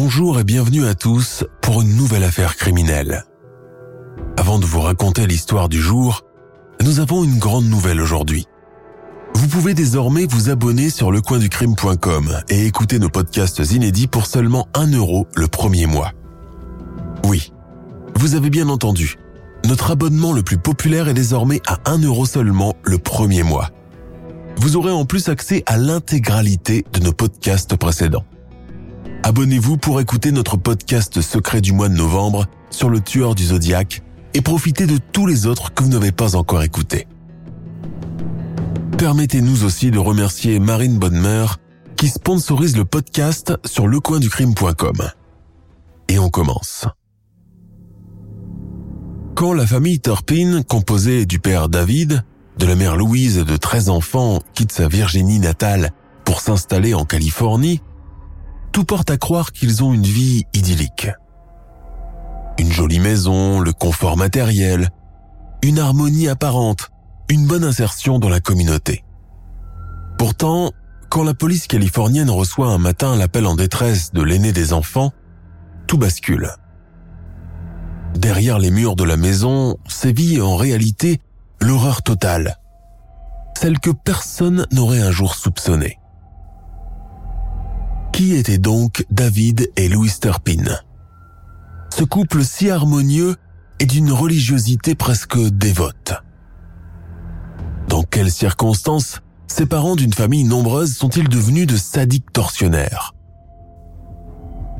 Bonjour et bienvenue à tous pour une nouvelle affaire criminelle. Avant de vous raconter l'histoire du jour, nous avons une grande nouvelle aujourd'hui. Vous pouvez désormais vous abonner sur lecoinducrime.com et écouter nos podcasts inédits pour seulement 1 euro le premier mois. Oui, vous avez bien entendu. Notre abonnement le plus populaire est désormais à 1 euro seulement le premier mois. Vous aurez en plus accès à l'intégralité de nos podcasts précédents. Abonnez-vous pour écouter notre podcast secret du mois de novembre sur le tueur du zodiaque et profitez de tous les autres que vous n'avez pas encore écoutés. Permettez-nous aussi de remercier Marine Bonnemeur qui sponsorise le podcast sur lecoinducrime.com. Et on commence. Quand la famille Turpin, composée du père David, de la mère Louise et de 13 enfants, quitte sa Virginie natale pour s'installer en Californie, tout porte à croire qu'ils ont une vie idyllique. Une jolie maison, le confort matériel, une harmonie apparente, une bonne insertion dans la communauté. Pourtant, quand la police californienne reçoit un matin l'appel en détresse de l'aîné des enfants, tout bascule. Derrière les murs de la maison sévit en réalité l'horreur totale, celle que personne n'aurait un jour soupçonnée. Qui étaient donc David et Louis Turpin Ce couple si harmonieux et d'une religiosité presque dévote. Dans quelles circonstances ces parents d'une famille nombreuse sont-ils devenus de sadiques tortionnaires?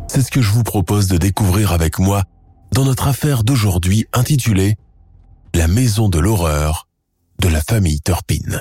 C'est ce que je vous propose de découvrir avec moi dans notre affaire d'aujourd'hui intitulée La maison de l'horreur de la famille Turpin.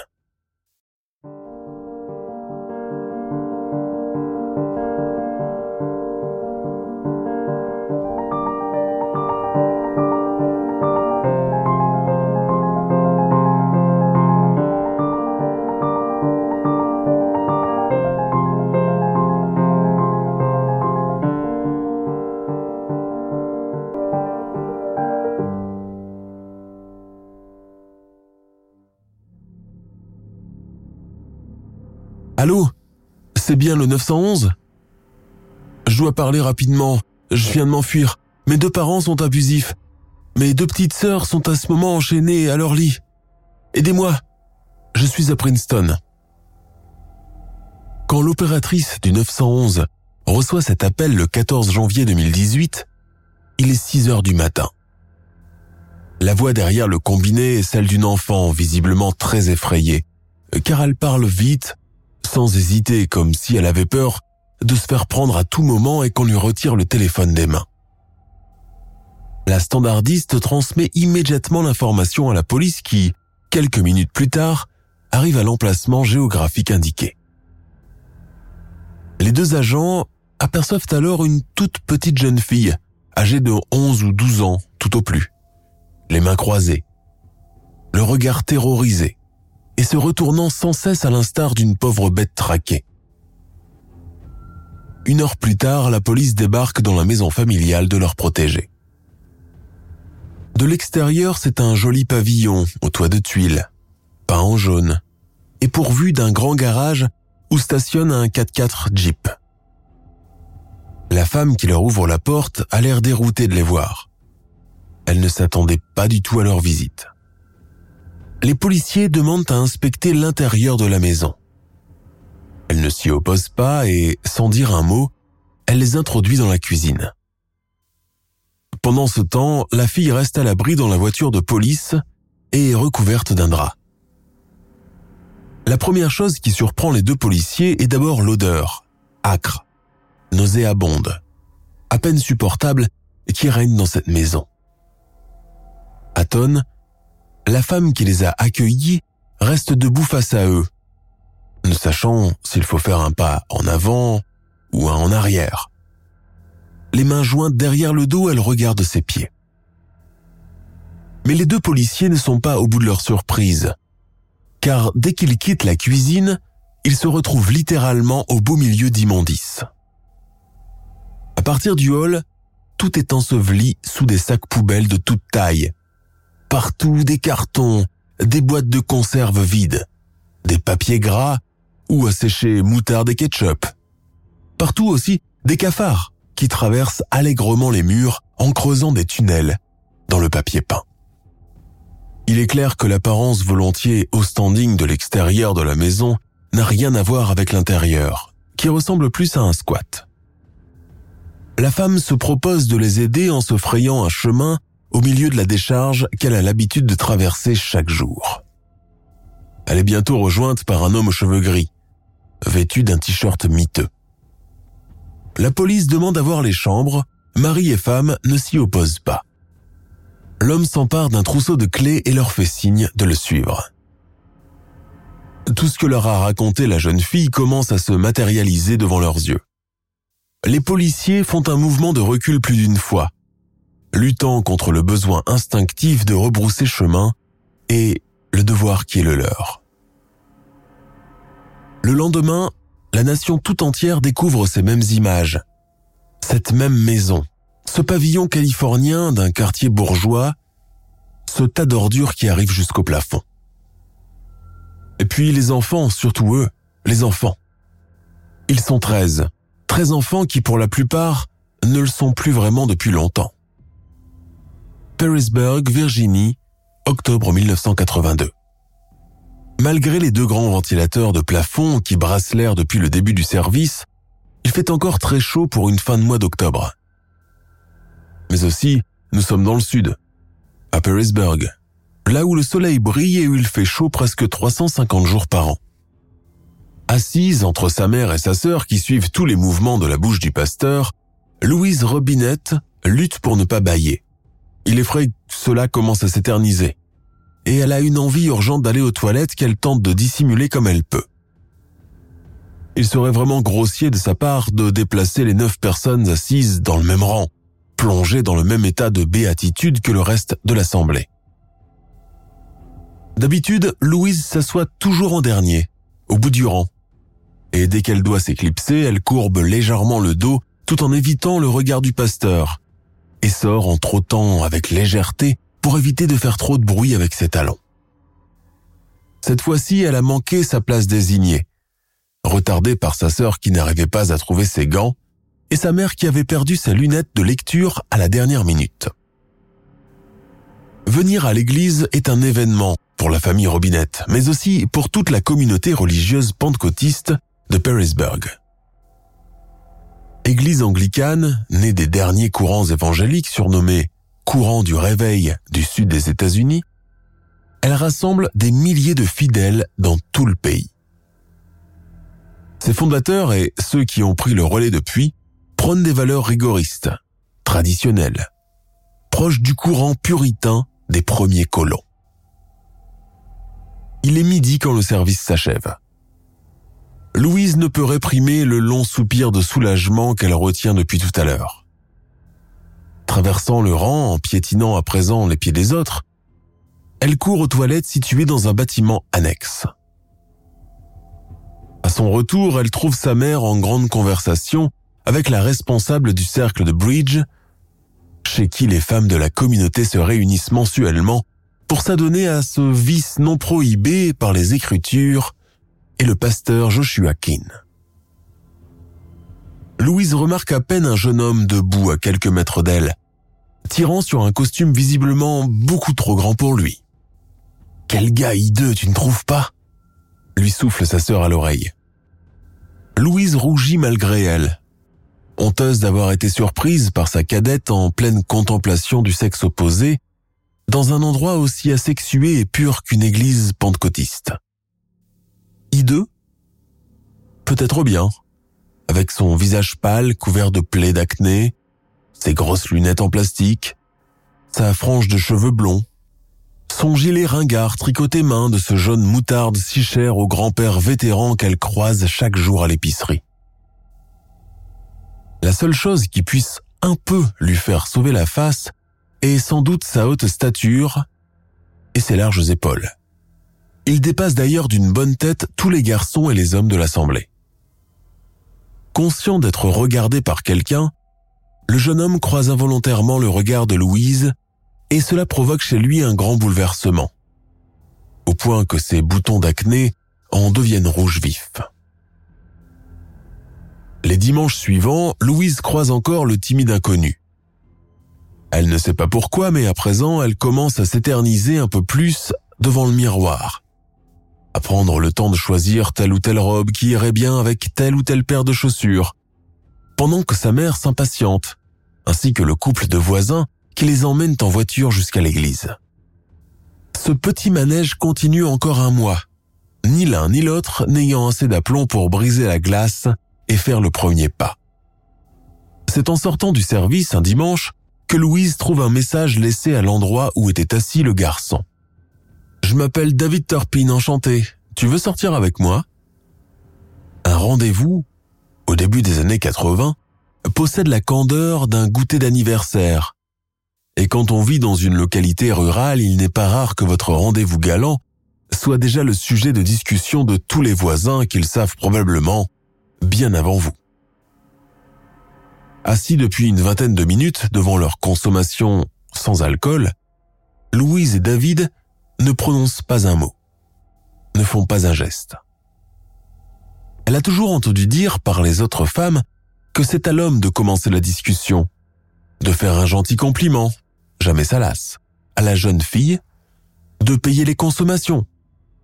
C'est bien le 911 Je dois parler rapidement. Je viens de m'enfuir. Mes deux parents sont abusifs. Mes deux petites sœurs sont à ce moment enchaînées à leur lit. Aidez-moi. Je suis à Princeton. Quand l'opératrice du 911 reçoit cet appel le 14 janvier 2018, il est 6 heures du matin. La voix derrière le combiné est celle d'une enfant visiblement très effrayée, car elle parle vite, sans hésiter comme si elle avait peur de se faire prendre à tout moment et qu'on lui retire le téléphone des mains. La standardiste transmet immédiatement l'information à la police qui, quelques minutes plus tard, arrive à l'emplacement géographique indiqué. Les deux agents aperçoivent alors une toute petite jeune fille, âgée de 11 ou 12 ans tout au plus, les mains croisées, le regard terrorisé, et se retournant sans cesse à l'instar d'une pauvre bête traquée. Une heure plus tard, la police débarque dans la maison familiale de leur protégé. De l'extérieur, c'est un joli pavillon au toit de tuiles, peint en jaune, et pourvu d'un grand garage où stationne un 4x4 Jeep. La femme qui leur ouvre la porte a l'air déroutée de les voir. Elle ne s'attendait pas du tout à leur visite les policiers demandent à inspecter l'intérieur de la maison. Elle ne s'y oppose pas et, sans dire un mot, elle les introduit dans la cuisine. Pendant ce temps, la fille reste à l'abri dans la voiture de police et est recouverte d'un drap. La première chose qui surprend les deux policiers est d'abord l'odeur, âcre, nauséabonde, à peine supportable, qui règne dans cette maison. Tonnes, la femme qui les a accueillis reste debout face à eux, ne sachant s'il faut faire un pas en avant ou un en arrière. Les mains jointes derrière le dos, elle regarde ses pieds. Mais les deux policiers ne sont pas au bout de leur surprise, car dès qu'ils quittent la cuisine, ils se retrouvent littéralement au beau milieu d'immondices. À partir du hall, tout est enseveli sous des sacs poubelles de toute taille. Partout des cartons, des boîtes de conserve vides, des papiers gras ou à sécher moutarde et ketchup. Partout aussi des cafards qui traversent allègrement les murs en creusant des tunnels dans le papier peint. Il est clair que l'apparence volontiers au standing de l'extérieur de la maison n'a rien à voir avec l'intérieur, qui ressemble plus à un squat. La femme se propose de les aider en se frayant un chemin au milieu de la décharge qu'elle a l'habitude de traverser chaque jour. Elle est bientôt rejointe par un homme aux cheveux gris, vêtu d'un t-shirt miteux. La police demande à voir les chambres, mari et femme ne s'y opposent pas. L'homme s'empare d'un trousseau de clés et leur fait signe de le suivre. Tout ce que leur a raconté la jeune fille commence à se matérialiser devant leurs yeux. Les policiers font un mouvement de recul plus d'une fois, luttant contre le besoin instinctif de rebrousser chemin et le devoir qui est le leur. Le lendemain, la nation tout entière découvre ces mêmes images, cette même maison, ce pavillon californien d'un quartier bourgeois, ce tas d'ordures qui arrive jusqu'au plafond. Et puis les enfants, surtout eux, les enfants. Ils sont 13, 13 enfants qui pour la plupart ne le sont plus vraiment depuis longtemps. Perrysburg, Virginie, octobre 1982. Malgré les deux grands ventilateurs de plafond qui brassent l'air depuis le début du service, il fait encore très chaud pour une fin de mois d'octobre. Mais aussi, nous sommes dans le sud, à Perrysburg, là où le soleil brille et où il fait chaud presque 350 jours par an. Assise entre sa mère et sa sœur qui suivent tous les mouvements de la bouche du pasteur, Louise Robinette lutte pour ne pas bailler. Il vrai que cela commence à s'éterniser. Et elle a une envie urgente d'aller aux toilettes qu'elle tente de dissimuler comme elle peut. Il serait vraiment grossier de sa part de déplacer les neuf personnes assises dans le même rang, plongées dans le même état de béatitude que le reste de l'assemblée. D'habitude, Louise s'assoit toujours en dernier, au bout du rang. Et dès qu'elle doit s'éclipser, elle courbe légèrement le dos tout en évitant le regard du pasteur, et sort en trottant avec légèreté pour éviter de faire trop de bruit avec ses talons. Cette fois-ci, elle a manqué sa place désignée, retardée par sa sœur qui n'arrivait pas à trouver ses gants et sa mère qui avait perdu ses lunettes de lecture à la dernière minute. Venir à l'église est un événement pour la famille Robinette, mais aussi pour toute la communauté religieuse pentecôtiste de Perrysburg. Église anglicane, née des derniers courants évangéliques surnommés courants du réveil du sud des États-Unis, elle rassemble des milliers de fidèles dans tout le pays. Ses fondateurs et ceux qui ont pris le relais depuis prônent des valeurs rigoristes, traditionnelles, proches du courant puritain des premiers colons. Il est midi quand le service s'achève. Louise ne peut réprimer le long soupir de soulagement qu'elle retient depuis tout à l'heure. Traversant le rang en piétinant à présent les pieds des autres, elle court aux toilettes situées dans un bâtiment annexe. À son retour, elle trouve sa mère en grande conversation avec la responsable du cercle de Bridge, chez qui les femmes de la communauté se réunissent mensuellement pour s'adonner à ce vice non prohibé par les Écritures et le pasteur Joshua Keane. Louise remarque à peine un jeune homme debout à quelques mètres d'elle, tirant sur un costume visiblement beaucoup trop grand pour lui. Quel gars hideux, tu ne trouves pas? lui souffle sa sœur à l'oreille. Louise rougit malgré elle, honteuse d'avoir été surprise par sa cadette en pleine contemplation du sexe opposé, dans un endroit aussi asexué et pur qu'une église pentecôtiste Peut-être bien, avec son visage pâle couvert de plaies d'acné, ses grosses lunettes en plastique, sa frange de cheveux blonds, son gilet ringard tricoté main de ce jaune moutarde si cher au grand-père vétéran qu'elle croise chaque jour à l'épicerie. La seule chose qui puisse un peu lui faire sauver la face est sans doute sa haute stature et ses larges épaules. Il dépasse d'ailleurs d'une bonne tête tous les garçons et les hommes de l'Assemblée. Conscient d'être regardé par quelqu'un, le jeune homme croise involontairement le regard de Louise et cela provoque chez lui un grand bouleversement, au point que ses boutons d'acné en deviennent rouges vifs. Les dimanches suivants, Louise croise encore le timide inconnu. Elle ne sait pas pourquoi, mais à présent, elle commence à s'éterniser un peu plus devant le miroir. Prendre le temps de choisir telle ou telle robe qui irait bien avec telle ou telle paire de chaussures. Pendant que sa mère s'impatiente, ainsi que le couple de voisins qui les emmènent en voiture jusqu'à l'église. Ce petit manège continue encore un mois, ni l'un ni l'autre n'ayant assez d'aplomb pour briser la glace et faire le premier pas. C'est en sortant du service un dimanche que Louise trouve un message laissé à l'endroit où était assis le garçon. Je m'appelle David Turpin, enchanté. Tu veux sortir avec moi? Un rendez-vous, au début des années 80, possède la candeur d'un goûter d'anniversaire, et quand on vit dans une localité rurale, il n'est pas rare que votre rendez-vous galant soit déjà le sujet de discussion de tous les voisins qu'ils savent probablement bien avant vous. Assis depuis une vingtaine de minutes devant leur consommation sans alcool, Louise et David ne prononcent pas un mot, ne font pas un geste. Elle a toujours entendu dire par les autres femmes que c'est à l'homme de commencer la discussion, de faire un gentil compliment, jamais ça lasse, à la jeune fille de payer les consommations.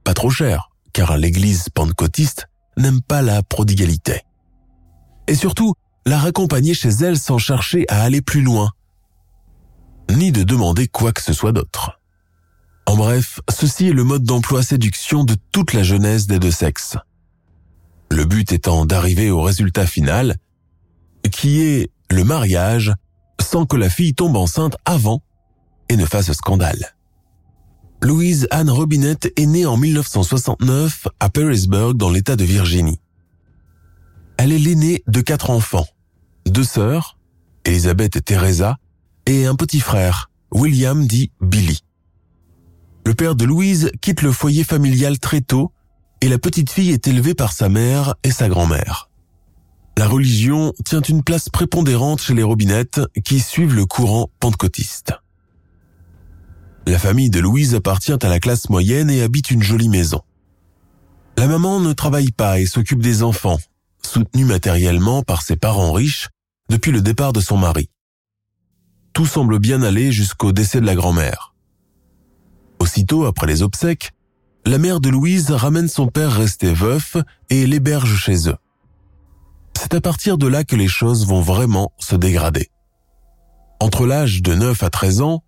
Pas trop cher, car l'église pentecôtiste n'aime pas la prodigalité. Et surtout, la raccompagner chez elle sans chercher à aller plus loin, ni de demander quoi que ce soit d'autre. En bref, ceci est le mode d'emploi séduction de toute la jeunesse des deux sexes. Le but étant d'arriver au résultat final, qui est le mariage sans que la fille tombe enceinte avant et ne fasse scandale. Louise Anne Robinette est née en 1969 à Perrysburg dans l'État de Virginie. Elle est l'aînée de quatre enfants, deux sœurs, Elisabeth et Teresa, et un petit frère, William dit Billy. Le père de Louise quitte le foyer familial très tôt et la petite fille est élevée par sa mère et sa grand-mère. La religion tient une place prépondérante chez les robinettes qui suivent le courant pentecôtiste. La famille de Louise appartient à la classe moyenne et habite une jolie maison. La maman ne travaille pas et s'occupe des enfants, soutenue matériellement par ses parents riches depuis le départ de son mari. Tout semble bien aller jusqu'au décès de la grand-mère. Aussitôt après les obsèques, la mère de Louise ramène son père resté veuf et l'héberge chez eux c'est à partir de là que les choses vont vraiment se dégrader. Entre l'âge de 9 à 13 ans,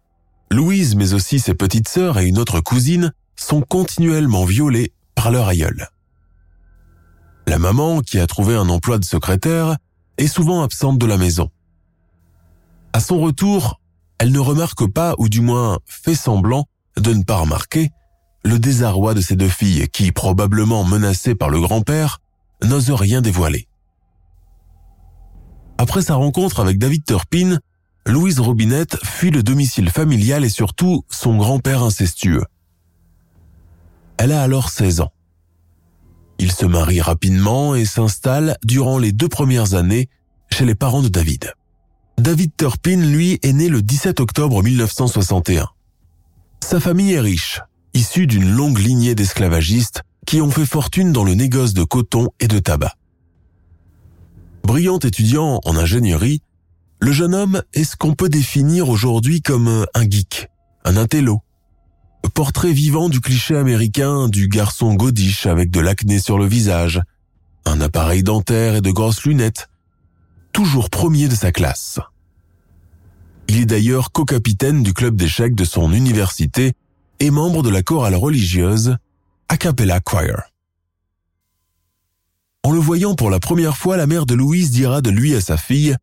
Louise mais aussi ses petites sœurs et une autre cousine sont continuellement violées par leur aïeul. La maman, qui a trouvé un emploi de secrétaire, est souvent absente de la maison. À son retour, elle ne remarque pas, ou du moins fait semblant de ne pas remarquer, le désarroi de ses deux filles qui, probablement menacées par le grand-père, n'osent rien dévoiler. Après sa rencontre avec David Turpin, Louise Robinette fuit le domicile familial et surtout son grand-père incestueux. Elle a alors 16 ans. Il se marie rapidement et s'installe durant les deux premières années chez les parents de David. David Turpin, lui, est né le 17 octobre 1961. Sa famille est riche, issue d'une longue lignée d'esclavagistes qui ont fait fortune dans le négoce de coton et de tabac. Brillant étudiant en ingénierie, le jeune homme est ce qu'on peut définir aujourd'hui comme un geek, un intello. Portrait vivant du cliché américain du garçon godiche avec de l'acné sur le visage, un appareil dentaire et de grosses lunettes, toujours premier de sa classe. Il est d'ailleurs co-capitaine du club d'échecs de son université et membre de la chorale religieuse A Cappella Choir. En le voyant pour la première fois, la mère de Louise dira de lui à sa fille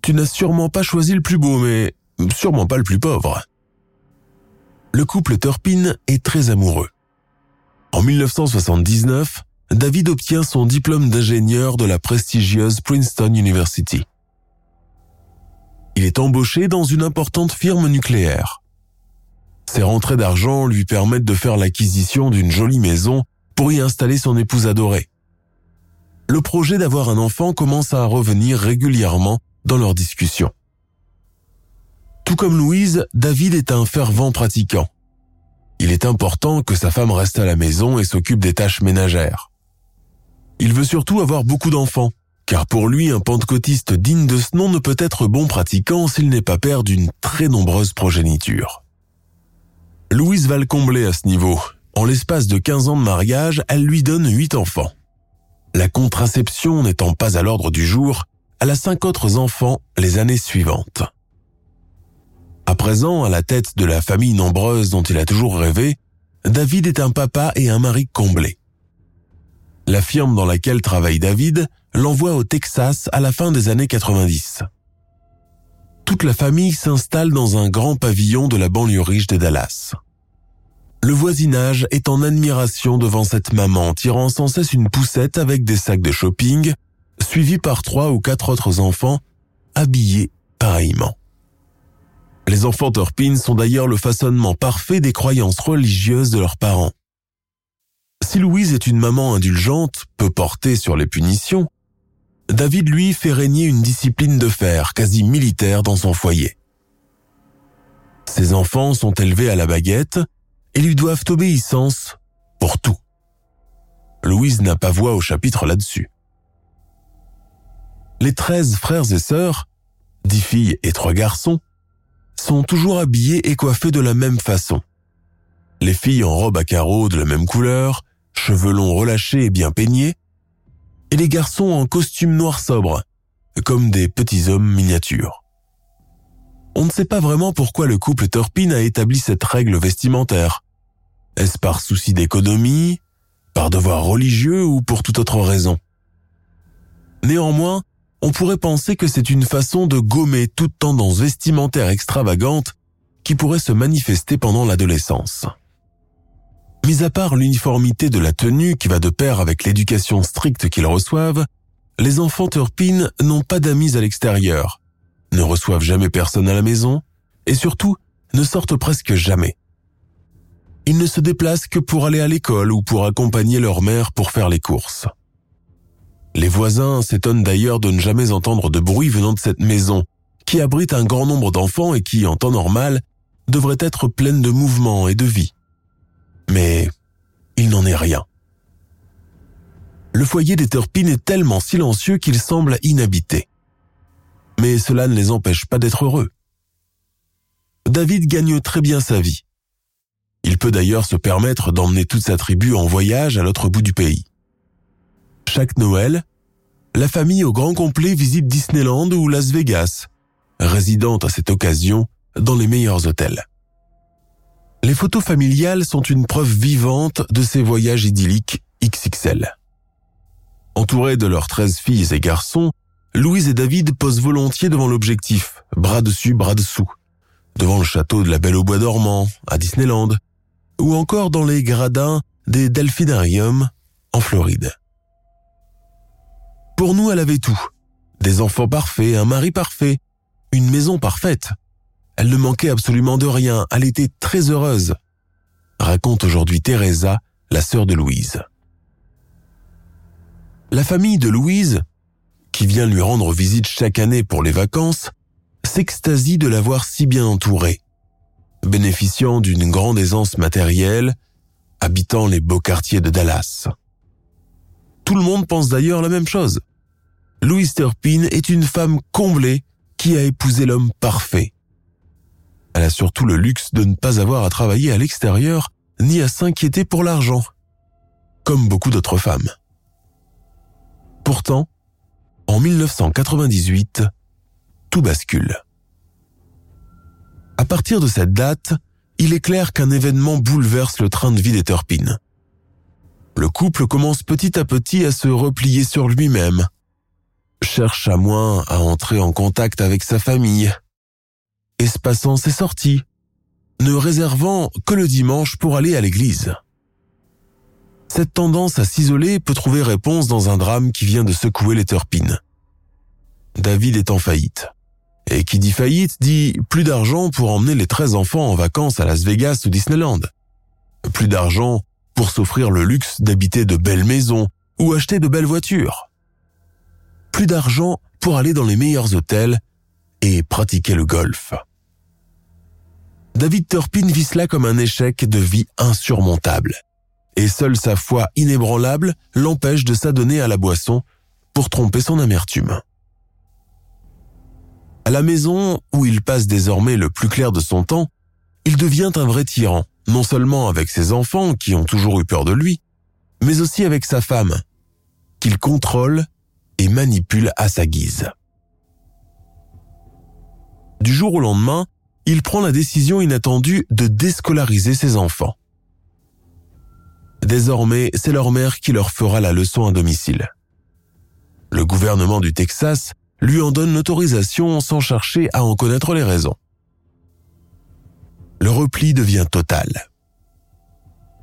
Tu n'as sûrement pas choisi le plus beau, mais sûrement pas le plus pauvre. le couple Turpin est très amoureux. En 1979, David obtient son diplôme d'ingénieur de la prestigieuse Princeton University. Il est embauché dans une importante firme nucléaire. Ses rentrées d'argent lui permettent de faire l'acquisition d'une jolie maison pour y installer son épouse adorée. Le projet d'avoir un enfant commence à revenir régulièrement dans leurs discussions. Tout comme Louise, David est un fervent pratiquant. Il est important que sa femme reste à la maison et s'occupe des tâches ménagères. Il veut surtout avoir beaucoup d'enfants, car pour lui, un pentecôtiste digne de ce nom ne peut être bon pratiquant s'il n'est pas père d'une très nombreuse progéniture. Louise va le combler à ce niveau. En l'espace de 15 ans de mariage, elle lui donne 8 enfants. La contraception n'étant pas à l'ordre du jour, elle a cinq autres enfants les années suivantes. À présent, à la tête de la famille nombreuse dont il a toujours rêvé, David est un papa et un mari comblé. La firme dans laquelle travaille David l'envoie au Texas à la fin des années 90. Toute la famille s'installe dans un grand pavillon de la banlieue riche de Dallas. Le voisinage est en admiration devant cette maman tirant sans cesse une poussette avec des sacs de shopping, suivie par trois ou quatre autres enfants, habillés pareillement. Les enfants Turpin sont d'ailleurs le façonnement parfait des croyances religieuses de leurs parents. Si Louise est une maman indulgente, peu portée sur les punitions, David lui fait régner une discipline de fer quasi militaire dans son foyer. Ses enfants sont élevés à la baguette et lui doivent obéissance pour tout. Louise n'a pas voix au chapitre là-dessus. Les treize frères et sœurs, dix filles et trois garçons, sont toujours habillés et coiffés de la même façon. Les filles en robe à carreaux de la même couleur, cheveux longs relâchés et bien peignés, et les garçons en costume noir sobre, comme des petits hommes miniatures. On ne sait pas vraiment pourquoi le couple Turpin a établi cette règle vestimentaire. Est-ce par souci d'économie, par devoir religieux ou pour toute autre raison? Néanmoins, on pourrait penser que c'est une façon de gommer toute tendance vestimentaire extravagante qui pourrait se manifester pendant l'adolescence. Mis à part l'uniformité de la tenue qui va de pair avec l'éducation stricte qu'ils reçoivent, les enfants Turpin n'ont pas d'amis à l'extérieur, ne reçoivent jamais personne à la maison et surtout ne sortent presque jamais. Ils ne se déplacent que pour aller à l'école ou pour accompagner leur mère pour faire les courses. Les voisins s'étonnent d'ailleurs de ne jamais entendre de bruit venant de cette maison, qui abrite un grand nombre d'enfants et qui, en temps normal, devrait être pleine de mouvement et de vie. Mais il n'en est rien. Le foyer des Turpines est tellement silencieux qu'il semble inhabité mais cela ne les empêche pas d'être heureux. David gagne très bien sa vie. Il peut d'ailleurs se permettre d'emmener toute sa tribu en voyage à l'autre bout du pays. Chaque Noël, la famille au grand complet visite Disneyland ou Las Vegas, résidant à cette occasion dans les meilleurs hôtels. Les photos familiales sont une preuve vivante de ces voyages idylliques XXL. Entourés de leurs 13 filles et garçons, Louise et David posent volontiers devant l'objectif, bras dessus, bras dessous, devant le château de la Belle au Bois dormant, à Disneyland, ou encore dans les gradins des delphinariums en Floride. Pour nous, elle avait tout. Des enfants parfaits, un mari parfait, une maison parfaite. Elle ne manquait absolument de rien, elle était très heureuse, raconte aujourd'hui Teresa, la sœur de Louise. La famille de Louise, qui vient lui rendre visite chaque année pour les vacances, s'extasie de l'avoir si bien entourée. Bénéficiant d'une grande aisance matérielle, habitant les beaux quartiers de Dallas. Tout le monde pense d'ailleurs la même chose. Louise Turpin est une femme comblée qui a épousé l'homme parfait. Elle a surtout le luxe de ne pas avoir à travailler à l'extérieur ni à s'inquiéter pour l'argent, comme beaucoup d'autres femmes. Pourtant, en 1998, tout bascule. À partir de cette date, il est clair qu'un événement bouleverse le train de vie des Turpines. Le couple commence petit à petit à se replier sur lui-même, cherche à moins à entrer en contact avec sa famille, espacant ses sorties, ne réservant que le dimanche pour aller à l'église. Cette tendance à s'isoler peut trouver réponse dans un drame qui vient de secouer les Turpines. David est en faillite. Et qui dit faillite dit plus d'argent pour emmener les 13 enfants en vacances à Las Vegas ou Disneyland. Plus d'argent pour s'offrir le luxe d'habiter de belles maisons ou acheter de belles voitures. Plus d'argent pour aller dans les meilleurs hôtels et pratiquer le golf. David Turpin vit cela comme un échec de vie insurmontable. Et seule sa foi inébranlable l'empêche de s'adonner à la boisson pour tromper son amertume. À la maison, où il passe désormais le plus clair de son temps, il devient un vrai tyran, non seulement avec ses enfants qui ont toujours eu peur de lui, mais aussi avec sa femme, qu'il contrôle et manipule à sa guise. Du jour au lendemain, il prend la décision inattendue de déscolariser ses enfants. Désormais, c'est leur mère qui leur fera la leçon à domicile. Le gouvernement du Texas lui en donne l'autorisation sans chercher à en connaître les raisons. Le repli devient total.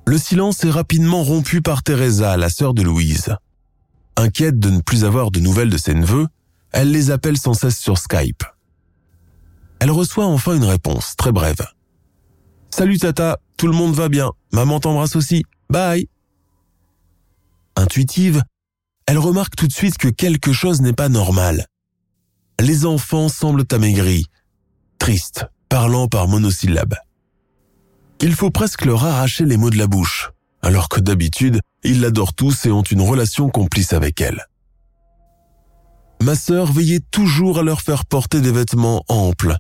Le silence est rapidement rompu par Teresa, la sœur de Louise. Inquiète de ne plus avoir de nouvelles de ses neveux, elle les appelle sans cesse sur Skype. Elle reçoit enfin une réponse, très brève. Salut tata, tout le monde va bien, maman t'embrasse aussi, bye. Intuitive, elle remarque tout de suite que quelque chose n'est pas normal les enfants semblent amaigris, tristes, parlant par monosyllabes. Il faut presque leur arracher les mots de la bouche, alors que d'habitude, ils l'adorent tous et ont une relation complice avec elle. Ma sœur veillait toujours à leur faire porter des vêtements amples,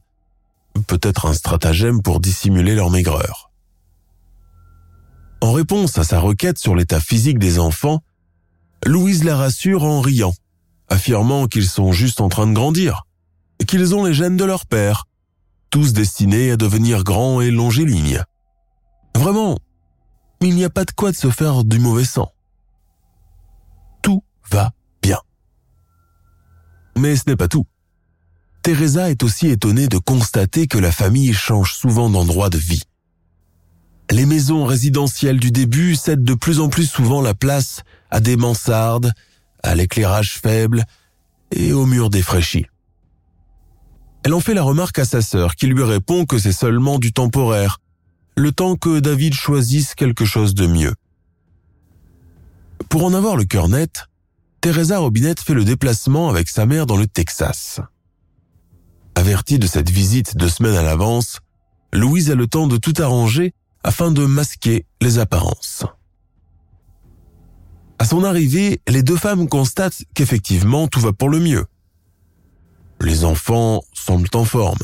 peut-être un stratagème pour dissimuler leur maigreur. En réponse à sa requête sur l'état physique des enfants, Louise la rassure en riant affirmant qu'ils sont juste en train de grandir, qu'ils ont les gènes de leur père, tous destinés à devenir grands et longélignes. Vraiment, il n'y a pas de quoi de se faire du mauvais sang. Tout va bien. Mais ce n'est pas tout. Teresa est aussi étonnée de constater que la famille change souvent d'endroit de vie. Les maisons résidentielles du début cèdent de plus en plus souvent la place à des mansardes, à l'éclairage faible et aux murs défraîchis. Elle en fait la remarque à sa sœur qui lui répond que c'est seulement du temporaire, le temps que David choisisse quelque chose de mieux. Pour en avoir le cœur net, Teresa Robinette fait le déplacement avec sa mère dans le Texas. Avertie de cette visite deux semaines à l'avance, Louise a le temps de tout arranger afin de masquer les apparences. À son arrivée, les deux femmes constatent qu'effectivement tout va pour le mieux. Les enfants semblent en forme.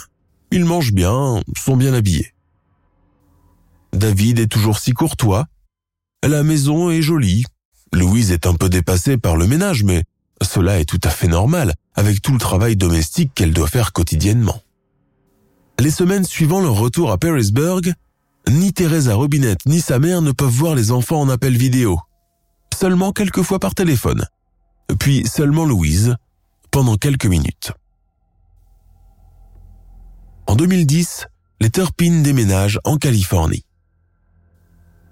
Ils mangent bien, sont bien habillés. David est toujours si courtois. La maison est jolie. Louise est un peu dépassée par le ménage, mais cela est tout à fait normal avec tout le travail domestique qu'elle doit faire quotidiennement. Les semaines suivant leur retour à Parisburg, ni Teresa Robinette ni sa mère ne peuvent voir les enfants en appel vidéo seulement quelques fois par téléphone, puis seulement Louise, pendant quelques minutes. En 2010, les Turpin déménagent en Californie.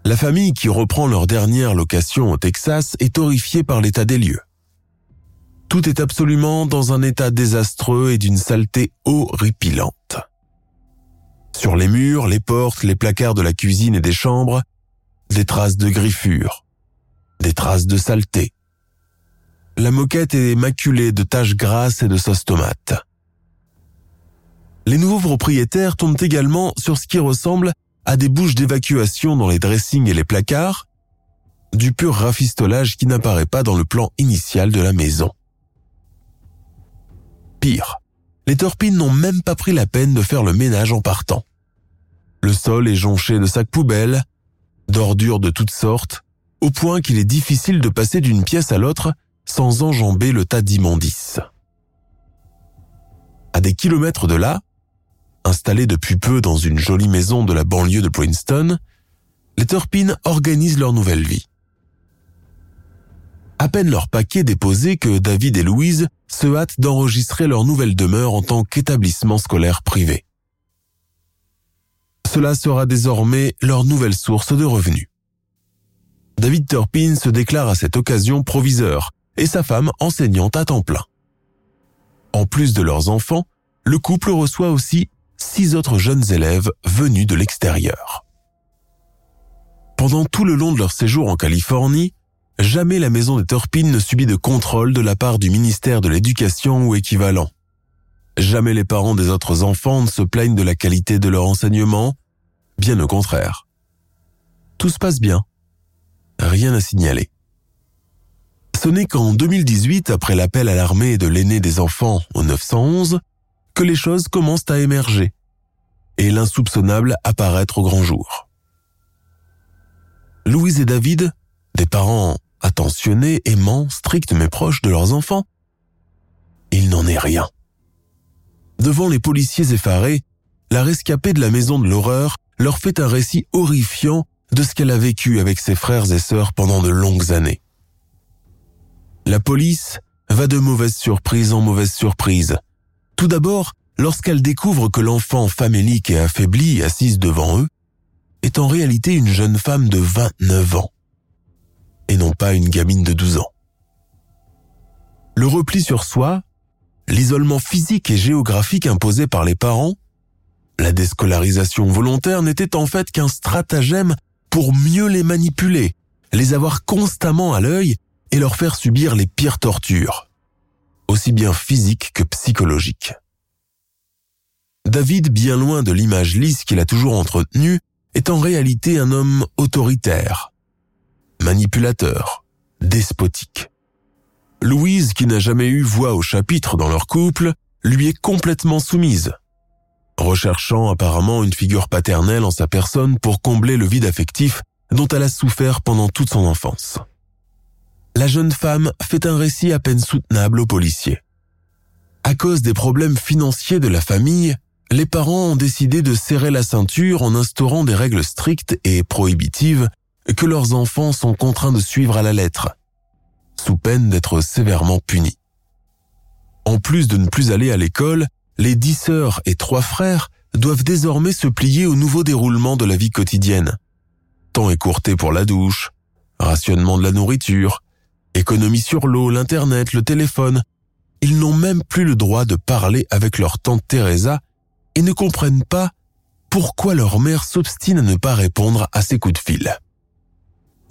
La famille qui reprend leur dernière location au Texas est horrifiée par l'état des lieux. Tout est absolument dans un état désastreux et d'une saleté horripilante. Sur les murs, les portes, les placards de la cuisine et des chambres, des traces de griffures, des traces de saleté. La moquette est maculée de taches grasses et de sauce tomate. Les nouveaux propriétaires tombent également sur ce qui ressemble à des bouches d'évacuation dans les dressings et les placards, du pur rafistolage qui n'apparaît pas dans le plan initial de la maison. Pire, les torpines n'ont même pas pris la peine de faire le ménage en partant. Le sol est jonché de sacs poubelles, d'ordures de toutes sortes, au point qu'il est difficile de passer d'une pièce à l'autre sans enjamber le tas d'immondices. À des kilomètres de là, installés depuis peu dans une jolie maison de la banlieue de Princeton, les Turpin organisent leur nouvelle vie. À peine leur paquet déposé que David et Louise se hâtent d'enregistrer leur nouvelle demeure en tant qu'établissement scolaire privé. Cela sera désormais leur nouvelle source de revenus. David Turpin se déclare à cette occasion proviseur et sa femme enseignante à temps plein. En plus de leurs enfants, le couple reçoit aussi six autres jeunes élèves venus de l'extérieur. Pendant tout le long de leur séjour en Californie, jamais la maison des Turpin ne subit de contrôle de la part du ministère de l'Éducation ou équivalent. Jamais les parents des autres enfants ne se plaignent de la qualité de leur enseignement, bien au contraire. Tout se passe bien. Rien à signaler. Ce n'est qu'en 2018, après l'appel à l'armée de l'aîné des enfants au 911, que les choses commencent à émerger et l'insoupçonnable apparaître au grand jour. Louise et David, des parents attentionnés, aimants, stricts mais proches de leurs enfants, il n'en est rien. Devant les policiers effarés, la rescapée de la maison de l'horreur leur fait un récit horrifiant de ce qu'elle a vécu avec ses frères et sœurs pendant de longues années. La police va de mauvaise surprise en mauvaise surprise. Tout d'abord, lorsqu'elle découvre que l'enfant famélique et affaibli assise devant eux est en réalité une jeune femme de 29 ans une gamine de 12 ans. Le repli sur soi, l'isolement physique et géographique imposé par les parents, la déscolarisation volontaire n'était en fait qu'un stratagème pour mieux les manipuler, les avoir constamment à l'œil et leur faire subir les pires tortures, aussi bien physiques que psychologiques. David, bien loin de l'image lisse qu'il a toujours entretenue, est en réalité un homme autoritaire, manipulateur, despotique. Louise, qui n'a jamais eu voix au chapitre dans leur couple, lui est complètement soumise, recherchant apparemment une figure paternelle en sa personne pour combler le vide affectif dont elle a souffert pendant toute son enfance. La jeune femme fait un récit à peine soutenable aux policiers. À cause des problèmes financiers de la famille, les parents ont décidé de serrer la ceinture en instaurant des règles strictes et prohibitives que leurs enfants sont contraints de suivre à la lettre, sous peine d'être sévèrement punis. En plus de ne plus aller à l'école, les dix sœurs et trois frères doivent désormais se plier au nouveau déroulement de la vie quotidienne. Temps écourté pour la douche, rationnement de la nourriture, économie sur l'eau, l'internet, le téléphone. Ils n'ont même plus le droit de parler avec leur tante Teresa et ne comprennent pas pourquoi leur mère s'obstine à ne pas répondre à ses coups de fil.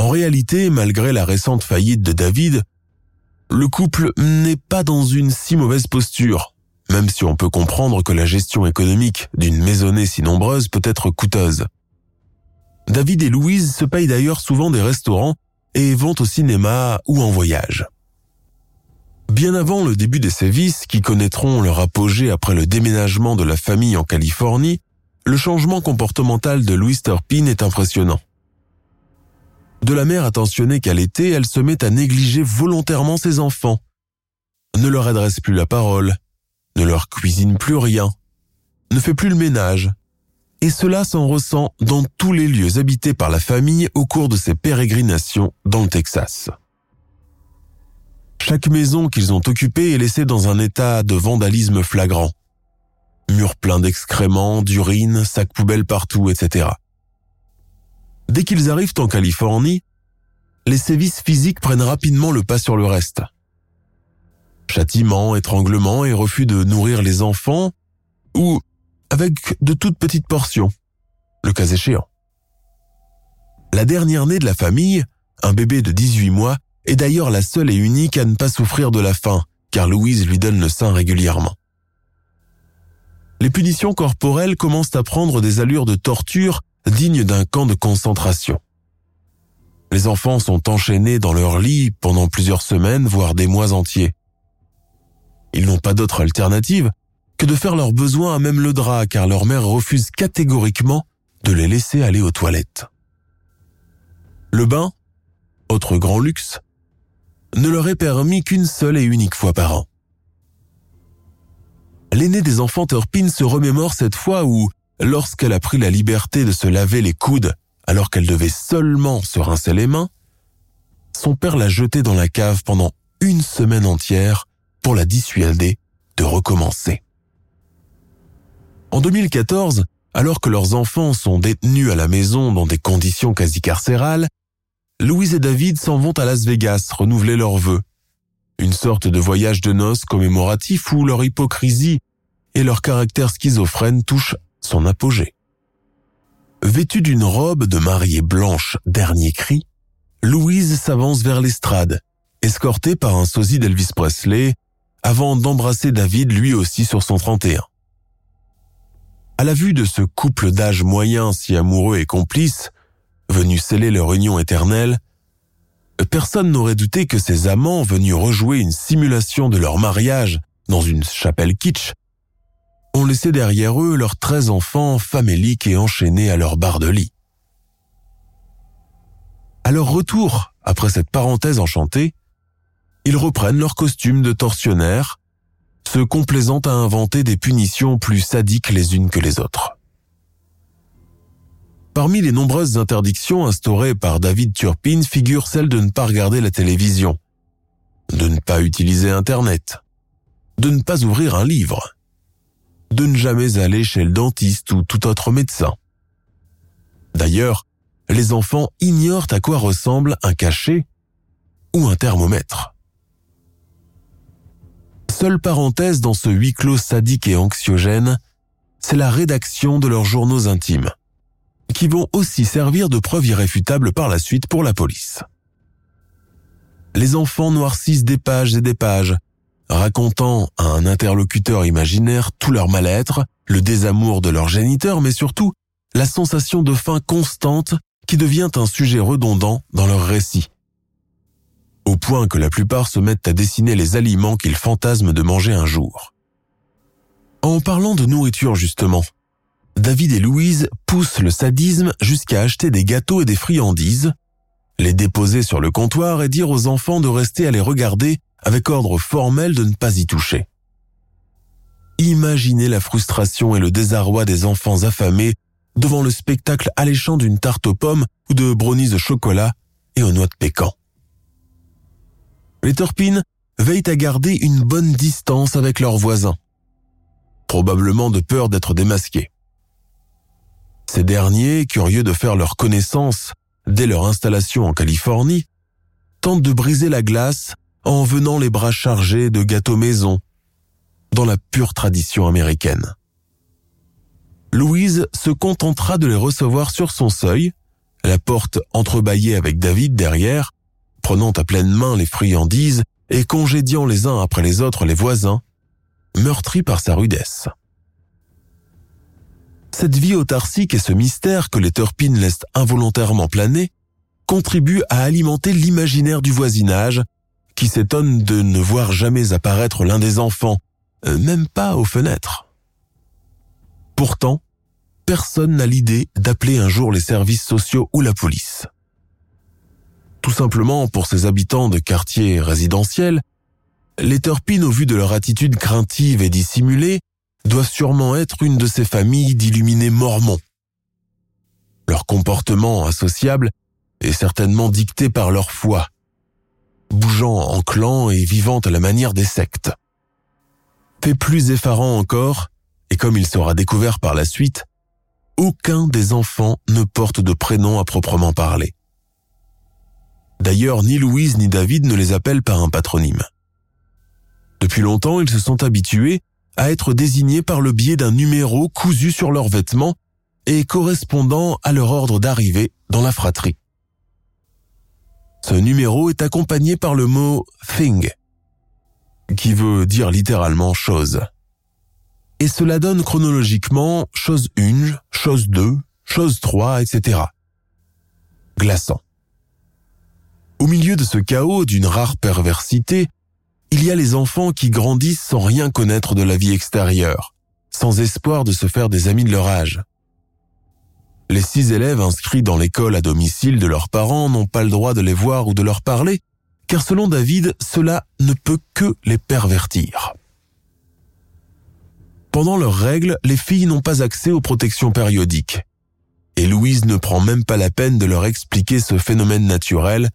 En réalité, malgré la récente faillite de David, le couple n'est pas dans une si mauvaise posture, même si on peut comprendre que la gestion économique d'une maisonnée si nombreuse peut être coûteuse. David et Louise se payent d'ailleurs souvent des restaurants et vont au cinéma ou en voyage. Bien avant le début des sévices qui connaîtront leur apogée après le déménagement de la famille en Californie, le changement comportemental de Louise Turpin est impressionnant. De la mère attentionnée qu'elle était, elle se met à négliger volontairement ses enfants, ne leur adresse plus la parole, ne leur cuisine plus rien, ne fait plus le ménage. Et cela s'en ressent dans tous les lieux habités par la famille au cours de ses pérégrinations dans le Texas. Chaque maison qu'ils ont occupée est laissée dans un état de vandalisme flagrant. Murs pleins d'excréments, d'urine, sacs poubelles partout, etc. Dès qu'ils arrivent en Californie, les sévices physiques prennent rapidement le pas sur le reste. Châtiments, étranglements et refus de nourrir les enfants, ou avec de toutes petites portions, le cas échéant. La dernière née de la famille, un bébé de 18 mois, est d'ailleurs la seule et unique à ne pas souffrir de la faim, car Louise lui donne le sein régulièrement. Les punitions corporelles commencent à prendre des allures de torture dignes d'un camp de concentration. Les enfants sont enchaînés dans leur lit pendant plusieurs semaines, voire des mois entiers. Ils n'ont pas d'autre alternative que de faire leurs besoins à même le drap, car leur mère refuse catégoriquement de les laisser aller aux toilettes. Le bain, autre grand luxe, ne leur est permis qu'une seule et unique fois par an. L'aîné des enfants Turpin se remémore cette fois où, lorsqu'elle a pris la liberté de se laver les coudes alors qu'elle devait seulement se rincer les mains, son père l'a jetée dans la cave pendant une semaine entière pour la dissuader de recommencer. En 2014, alors que leurs enfants sont détenus à la maison dans des conditions quasi carcérales, Louise et David s'en vont à Las Vegas renouveler leurs vœux. Une sorte de voyage de noces commémoratif où leur hypocrisie et leur caractère schizophrène touchent son apogée. Vêtue d'une robe de mariée blanche dernier cri, Louise s'avance vers l'estrade, escortée par un sosie d'Elvis Presley, avant d'embrasser David lui aussi sur son 31. À la vue de ce couple d'âge moyen si amoureux et complice, venu sceller leur union éternelle, personne n'aurait douté que ces amants venus rejouer une simulation de leur mariage dans une chapelle kitsch ont laissé derrière eux leurs treize enfants faméliques et enchaînés à leur barre de lit. À leur retour, après cette parenthèse enchantée, ils reprennent leur costume de tortionnaires, se complaisant à inventer des punitions plus sadiques les unes que les autres. Parmi les nombreuses interdictions instaurées par David Turpin figure celle de ne pas regarder la télévision, de ne pas utiliser Internet, de ne pas ouvrir un livre, de ne jamais aller chez le dentiste ou tout autre médecin. D'ailleurs, les enfants ignorent à quoi ressemble un cachet ou un thermomètre. Seule parenthèse dans ce huis clos sadique et anxiogène, c'est la rédaction de leurs journaux intimes, qui vont aussi servir de preuve irréfutable par la suite pour la police. Les enfants noircissent des pages et des pages, racontant à un interlocuteur imaginaire tout leur mal-être, le désamour de leur géniteur, mais surtout la sensation de faim constante qui devient un sujet redondant dans leur récit. Au point que la plupart se mettent à dessiner les aliments qu'ils fantasment de manger un jour. En parlant de nourriture justement, David et Louise poussent le sadisme jusqu'à acheter des gâteaux et des friandises, les déposer sur le comptoir et dire aux enfants de rester à les regarder avec ordre formel de ne pas y toucher. Imaginez la frustration et le désarroi des enfants affamés devant le spectacle alléchant d'une tarte aux pommes ou de brownies au chocolat et aux noix de pécan. Les Torpines veillent à garder une bonne distance avec leurs voisins, probablement de peur d'être démasqués. Ces derniers, curieux de faire leur connaissance dès leur installation en Californie, tentent de briser la glace en venant les bras chargés de gâteaux maison, dans la pure tradition américaine. Louise se contentera de les recevoir sur son seuil, la porte entrebâillée avec David derrière, prenant à pleine main les friandises et congédiant les uns après les autres les voisins, meurtris par sa rudesse. Cette vie autarcique et ce mystère que les Turpines laissent involontairement planer contribuent à alimenter l'imaginaire du voisinage qui s'étonne de ne voir jamais apparaître l'un des enfants, euh, même pas aux fenêtres. Pourtant, personne n'a l'idée d'appeler un jour les services sociaux ou la police. Tout simplement pour ces habitants de quartiers résidentiels, les Turpines, au vu de leur attitude craintive et dissimulée, doivent sûrement être une de ces familles d'illuminés mormons. Leur comportement associable est certainement dicté par leur foi, bougeant en clan et vivant à la manière des sectes. Fait plus effarant encore, et comme il sera découvert par la suite, aucun des enfants ne porte de prénom à proprement parler. D'ailleurs, ni Louise ni David ne les appellent par un patronyme. Depuis longtemps, ils se sont habitués à être désignés par le biais d'un numéro cousu sur leurs vêtements et correspondant à leur ordre d'arrivée dans la fratrie. Ce numéro est accompagné par le mot thing, qui veut dire littéralement chose. Et cela donne chronologiquement chose 1, chose 2, chose 3, etc. Glaçant. Au milieu de ce chaos d'une rare perversité, il y a les enfants qui grandissent sans rien connaître de la vie extérieure, sans espoir de se faire des amis de leur âge. Les six élèves inscrits dans l'école à domicile de leurs parents n'ont pas le droit de les voir ou de leur parler, car selon David, cela ne peut que les pervertir. Pendant leurs règles, les filles n'ont pas accès aux protections périodiques. Et Louise ne prend même pas la peine de leur expliquer ce phénomène naturel,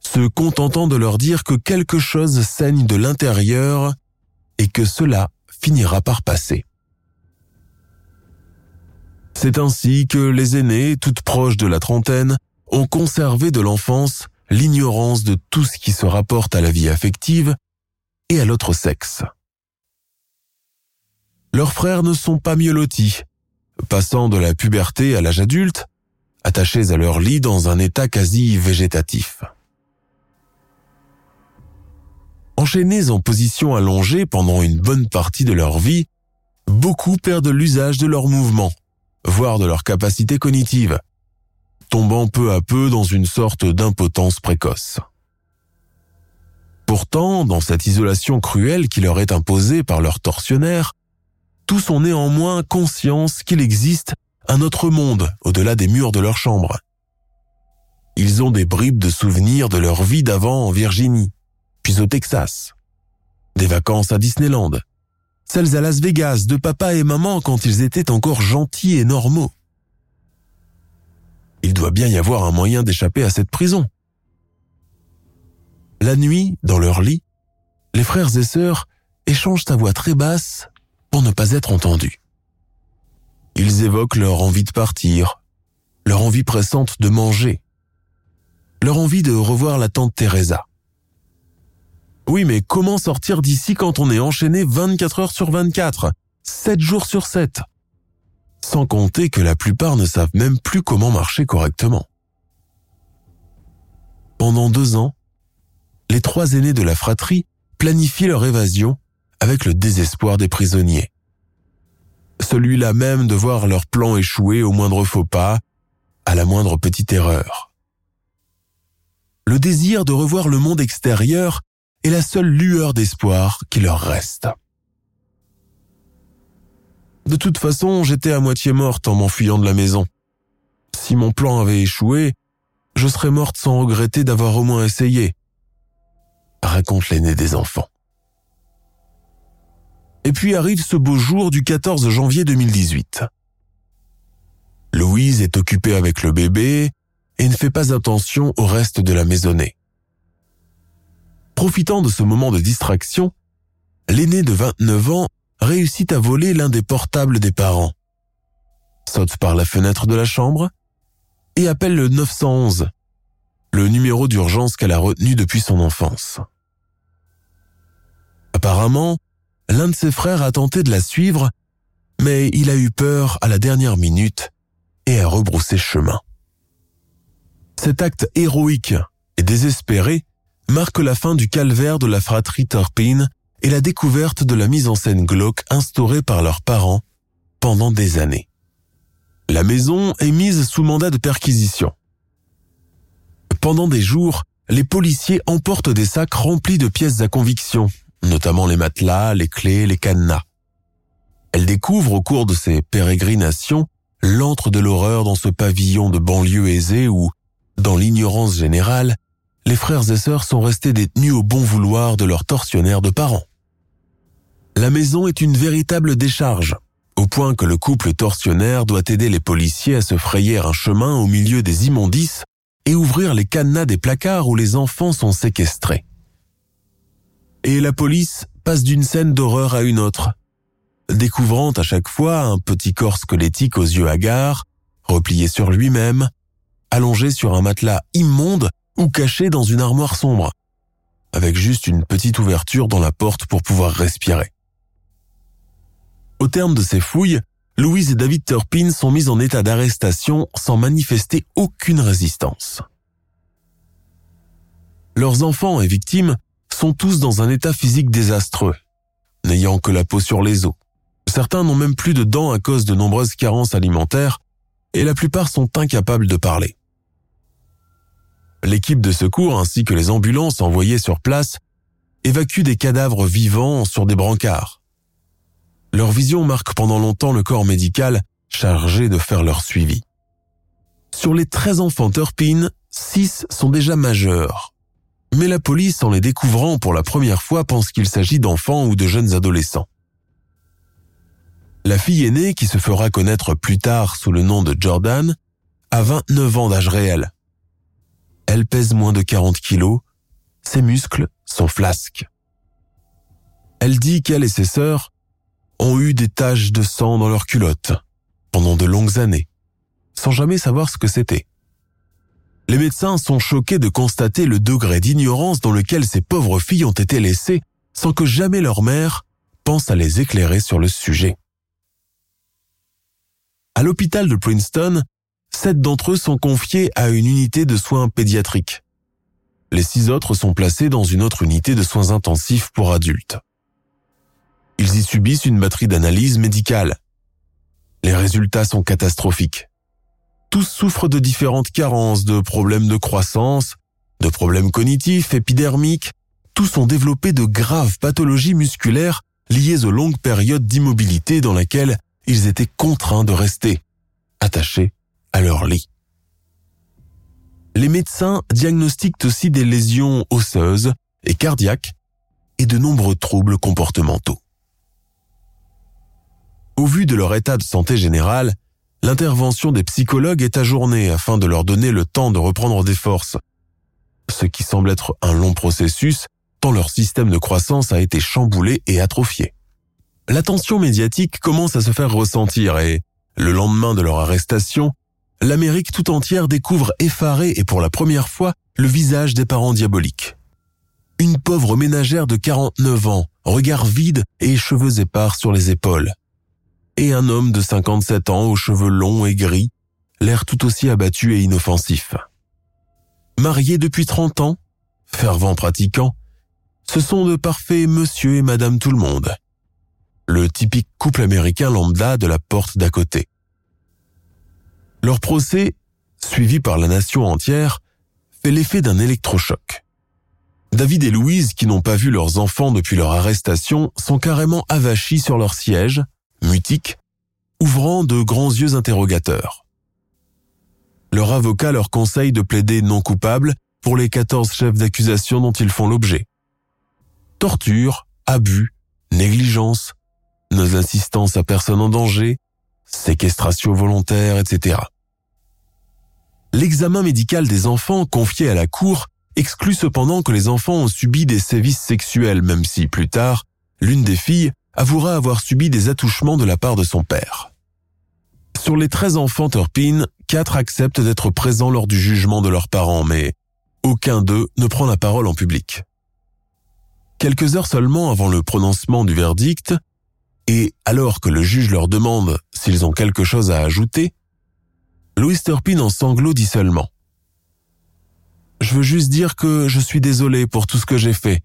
se contentant de leur dire que quelque chose saigne de l'intérieur et que cela finira par passer. C'est ainsi que les aînés, toutes proches de la trentaine, ont conservé de l'enfance l'ignorance de tout ce qui se rapporte à la vie affective et à l'autre sexe. Leurs frères ne sont pas mieux lotis, passant de la puberté à l'âge adulte, attachés à leur lit dans un état quasi végétatif. Enchaînés en position allongée pendant une bonne partie de leur vie, beaucoup perdent l'usage de leurs mouvements, voire de leur capacité cognitive, tombant peu à peu dans une sorte d'impotence précoce. Pourtant, dans cette isolation cruelle qui leur est imposée par leurs tortionnaires, tous ont néanmoins conscience qu'il existe un autre monde au-delà des murs de leur chambre. Ils ont des bribes de souvenirs de leur vie d'avant en Virginie, puis au Texas, des vacances à Disneyland, celles à Las Vegas de papa et maman quand ils étaient encore gentils et normaux. Il doit bien y avoir un moyen d'échapper à cette prison. La nuit, dans leur lit, les frères et sœurs échangent à voix très basse pour ne pas être entendus. Ils évoquent leur envie de partir, leur envie pressante de manger, leur envie de revoir la tante Teresa. Oui, mais comment sortir d'ici quand on est enchaîné 24 heures sur 24, 7 jours sur 7 Sans compter que la plupart ne savent même plus comment marcher correctement. Pendant deux ans, les trois aînés de la fratrie planifient leur évasion avec le désespoir des prisonniers. Celui-là même de voir leur plan échouer au moindre faux pas, à la moindre petite erreur. Le désir de revoir le monde extérieur est la seule lueur d'espoir qui leur reste. De toute façon, j'étais à moitié morte en m'enfuyant de la maison. Si mon plan avait échoué, je serais morte sans regretter d'avoir au moins essayé, raconte l'aîné des enfants. Et puis arrive ce beau jour du 14 janvier 2018. Louise est occupée avec le bébé et ne fait pas attention au reste de la maisonnée. Profitant de ce moment de distraction, l'aîné de 29 ans réussit à voler l'un des portables des parents, saute par la fenêtre de la chambre et appelle le 911, le numéro d'urgence qu'elle a retenu depuis son enfance. Apparemment, L'un de ses frères a tenté de la suivre, mais il a eu peur à la dernière minute et a rebroussé chemin. Cet acte héroïque et désespéré marque la fin du calvaire de la fratrie Turpin et la découverte de la mise en scène glauque instaurée par leurs parents pendant des années. La maison est mise sous mandat de perquisition. Pendant des jours, les policiers emportent des sacs remplis de pièces à conviction notamment les matelas, les clés, les cadenas. Elle découvre au cours de ses pérégrinations l'antre de l'horreur dans ce pavillon de banlieue aisée où, dans l'ignorance générale, les frères et sœurs sont restés détenus au bon vouloir de leurs tortionnaires de parents. La maison est une véritable décharge, au point que le couple tortionnaire doit aider les policiers à se frayer un chemin au milieu des immondices et ouvrir les cadenas des placards où les enfants sont séquestrés et la police passe d'une scène d'horreur à une autre, découvrant à chaque fois un petit corps squelettique aux yeux hagards, replié sur lui-même, allongé sur un matelas immonde ou caché dans une armoire sombre, avec juste une petite ouverture dans la porte pour pouvoir respirer. Au terme de ces fouilles, Louise et David Turpin sont mis en état d'arrestation sans manifester aucune résistance. Leurs enfants et victimes sont tous dans un état physique désastreux, n'ayant que la peau sur les os. Certains n'ont même plus de dents à cause de nombreuses carences alimentaires et la plupart sont incapables de parler. L'équipe de secours ainsi que les ambulances envoyées sur place évacuent des cadavres vivants sur des brancards. Leur vision marque pendant longtemps le corps médical chargé de faire leur suivi. Sur les 13 enfants Turpin, 6 sont déjà majeurs mais la police, en les découvrant pour la première fois, pense qu'il s'agit d'enfants ou de jeunes adolescents. La fille aînée, qui se fera connaître plus tard sous le nom de Jordan, a 29 ans d'âge réel. Elle pèse moins de 40 kilos, ses muscles sont flasques. Elle dit qu'elle et ses sœurs ont eu des taches de sang dans leurs culottes, pendant de longues années, sans jamais savoir ce que c'était. Les médecins sont choqués de constater le degré d'ignorance dans lequel ces pauvres filles ont été laissées sans que jamais leur mère pense à les éclairer sur le sujet. À l'hôpital de Princeton, sept d'entre eux sont confiés à une unité de soins pédiatriques. Les six autres sont placés dans une autre unité de soins intensifs pour adultes. Ils y subissent une batterie d'analyses médicales. Les résultats sont catastrophiques tous souffrent de différentes carences, de problèmes de croissance, de problèmes cognitifs, épidermiques. Tous ont développé de graves pathologies musculaires liées aux longues périodes d'immobilité dans lesquelles ils étaient contraints de rester, attachés à leur lit. Les médecins diagnostiquent aussi des lésions osseuses et cardiaques et de nombreux troubles comportementaux. Au vu de leur état de santé général, l'intervention des psychologues est ajournée afin de leur donner le temps de reprendre des forces, ce qui semble être un long processus tant leur système de croissance a été chamboulé et atrophié. L'attention médiatique commence à se faire ressentir et, le lendemain de leur arrestation, l'Amérique tout entière découvre effarée et pour la première fois le visage des parents diaboliques. Une pauvre ménagère de 49 ans, regard vide et cheveux épars sur les épaules et un homme de 57 ans aux cheveux longs et gris, l'air tout aussi abattu et inoffensif. Mariés depuis 30 ans, fervents pratiquants, ce sont de parfaits monsieur et madame tout le monde. Le typique couple américain lambda de la porte d'à côté. Leur procès, suivi par la nation entière, fait l'effet d'un électrochoc. David et Louise, qui n'ont pas vu leurs enfants depuis leur arrestation, sont carrément avachis sur leur siège, mutique, ouvrant de grands yeux interrogateurs. Leur avocat leur conseille de plaider non coupable pour les 14 chefs d'accusation dont ils font l'objet. Torture, abus, négligence, non-assistance à personne en danger, séquestration volontaire, etc. L'examen médical des enfants confié à la Cour exclut cependant que les enfants ont subi des sévices sexuels, même si, plus tard, l'une des filles avouera avoir subi des attouchements de la part de son père. Sur les 13 enfants Turpin, 4 acceptent d'être présents lors du jugement de leurs parents, mais aucun d'eux ne prend la parole en public. Quelques heures seulement avant le prononcement du verdict, et alors que le juge leur demande s'ils ont quelque chose à ajouter, Louis Turpin en sanglots dit seulement ⁇ Je veux juste dire que je suis désolé pour tout ce que j'ai fait.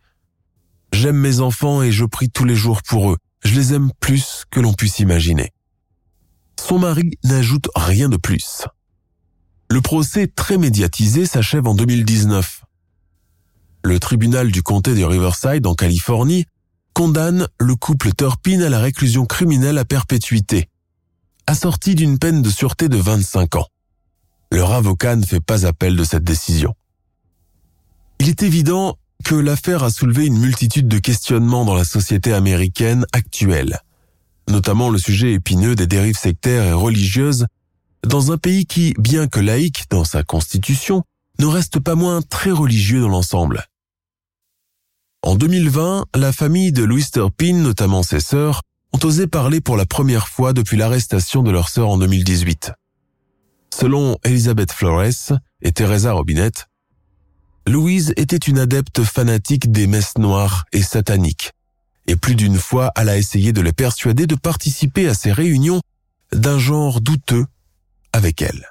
J'aime mes enfants et je prie tous les jours pour eux. Je les aime plus que l'on puisse imaginer. Son mari n'ajoute rien de plus. Le procès très médiatisé s'achève en 2019. Le tribunal du comté de Riverside en Californie condamne le couple Turpin à la réclusion criminelle à perpétuité, assortie d'une peine de sûreté de 25 ans. Leur avocat ne fait pas appel de cette décision. Il est évident que l'affaire a soulevé une multitude de questionnements dans la société américaine actuelle, notamment le sujet épineux des dérives sectaires et religieuses dans un pays qui, bien que laïque dans sa constitution, ne reste pas moins très religieux dans l'ensemble. En 2020, la famille de Louis Turpin, notamment ses sœurs, ont osé parler pour la première fois depuis l'arrestation de leur sœur en 2018. Selon Elizabeth Flores et Teresa Robinette, Louise était une adepte fanatique des messes noires et sataniques, et plus d'une fois elle a essayé de les persuader de participer à ces réunions d'un genre douteux avec elle.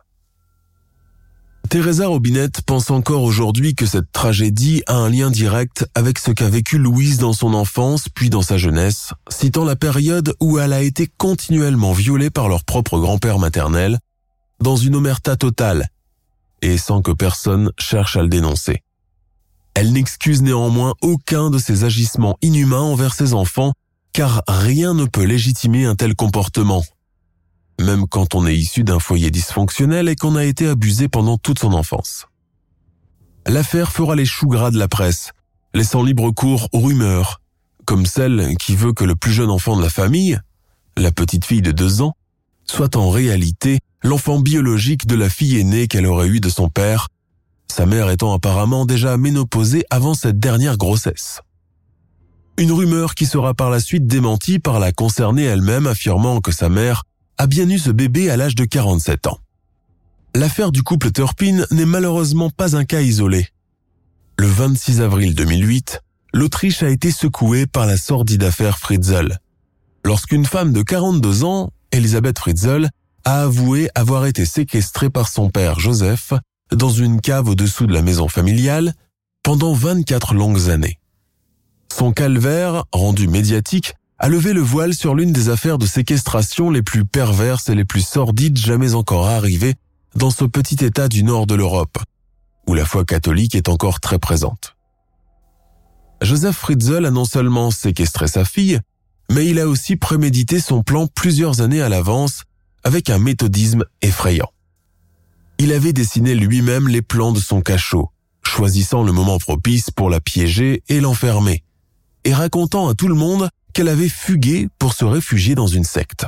Teresa Robinette pense encore aujourd'hui que cette tragédie a un lien direct avec ce qu'a vécu Louise dans son enfance puis dans sa jeunesse, citant la période où elle a été continuellement violée par leur propre grand-père maternel, dans une omerta totale et sans que personne cherche à le dénoncer. Elle n'excuse néanmoins aucun de ses agissements inhumains envers ses enfants, car rien ne peut légitimer un tel comportement, même quand on est issu d'un foyer dysfonctionnel et qu'on a été abusé pendant toute son enfance. L'affaire fera les choux gras de la presse, laissant libre cours aux rumeurs, comme celle qui veut que le plus jeune enfant de la famille, la petite fille de deux ans, soit en réalité l'enfant biologique de la fille aînée qu'elle aurait eue de son père, sa mère étant apparemment déjà ménopausée avant cette dernière grossesse. Une rumeur qui sera par la suite démentie par la concernée elle-même affirmant que sa mère a bien eu ce bébé à l'âge de 47 ans. L'affaire du couple Turpin n'est malheureusement pas un cas isolé. Le 26 avril 2008, l'Autriche a été secouée par la sordide affaire Fritzl. Lorsqu'une femme de 42 ans, Elisabeth Fritzl, a avoué avoir été séquestrée par son père Joseph dans une cave au-dessous de la maison familiale pendant 24 longues années. Son calvaire, rendu médiatique, a levé le voile sur l'une des affaires de séquestration les plus perverses et les plus sordides jamais encore arrivées dans ce petit État du nord de l'Europe, où la foi catholique est encore très présente. Joseph Fritzl a non seulement séquestré sa fille, mais il a aussi prémédité son plan plusieurs années à l'avance avec un méthodisme effrayant. Il avait dessiné lui-même les plans de son cachot, choisissant le moment propice pour la piéger et l'enfermer, et racontant à tout le monde qu'elle avait fugué pour se réfugier dans une secte.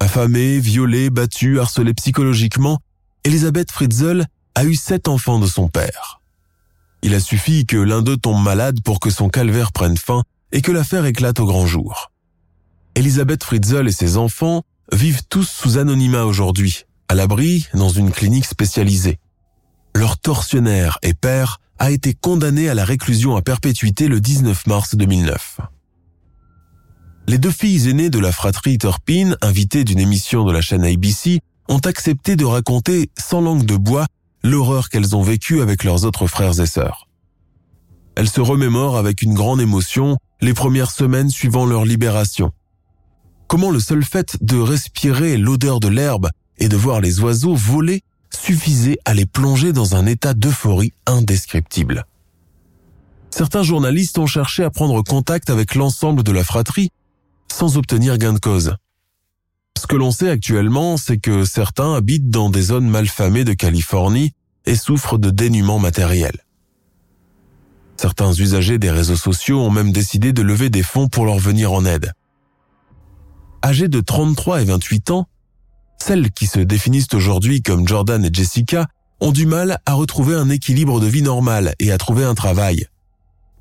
Affamée, violée, battue, harcelée psychologiquement, Elisabeth Fritzl a eu sept enfants de son père. Il a suffi que l'un d'eux tombe malade pour que son calvaire prenne fin et que l'affaire éclate au grand jour. Elisabeth Fritzl et ses enfants vivent tous sous anonymat aujourd'hui, à l'abri dans une clinique spécialisée. Leur tortionnaire et père a été condamné à la réclusion à perpétuité le 19 mars 2009. Les deux filles aînées de la fratrie Turpin, invitées d'une émission de la chaîne ABC, ont accepté de raconter sans langue de bois l'horreur qu'elles ont vécue avec leurs autres frères et sœurs. Elles se remémorent avec une grande émotion les premières semaines suivant leur libération. Comment le seul fait de respirer l'odeur de l'herbe et de voir les oiseaux voler suffisait à les plonger dans un état d'euphorie indescriptible. Certains journalistes ont cherché à prendre contact avec l'ensemble de la fratrie sans obtenir gain de cause. Ce que l'on sait actuellement, c'est que certains habitent dans des zones malfamées de Californie et souffrent de dénuement matériel. Certains usagers des réseaux sociaux ont même décidé de lever des fonds pour leur venir en aide. Âgés de 33 et 28 ans, celles qui se définissent aujourd'hui comme Jordan et Jessica ont du mal à retrouver un équilibre de vie normal et à trouver un travail.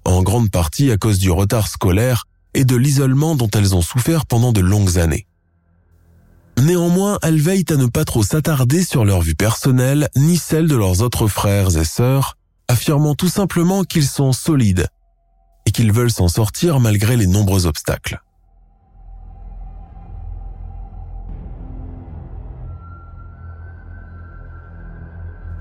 En grande partie à cause du retard scolaire et de l'isolement dont elles ont souffert pendant de longues années. Néanmoins, elles veillent à ne pas trop s'attarder sur leur vie personnelle ni celle de leurs autres frères et sœurs, affirmant tout simplement qu'ils sont solides et qu'ils veulent s'en sortir malgré les nombreux obstacles.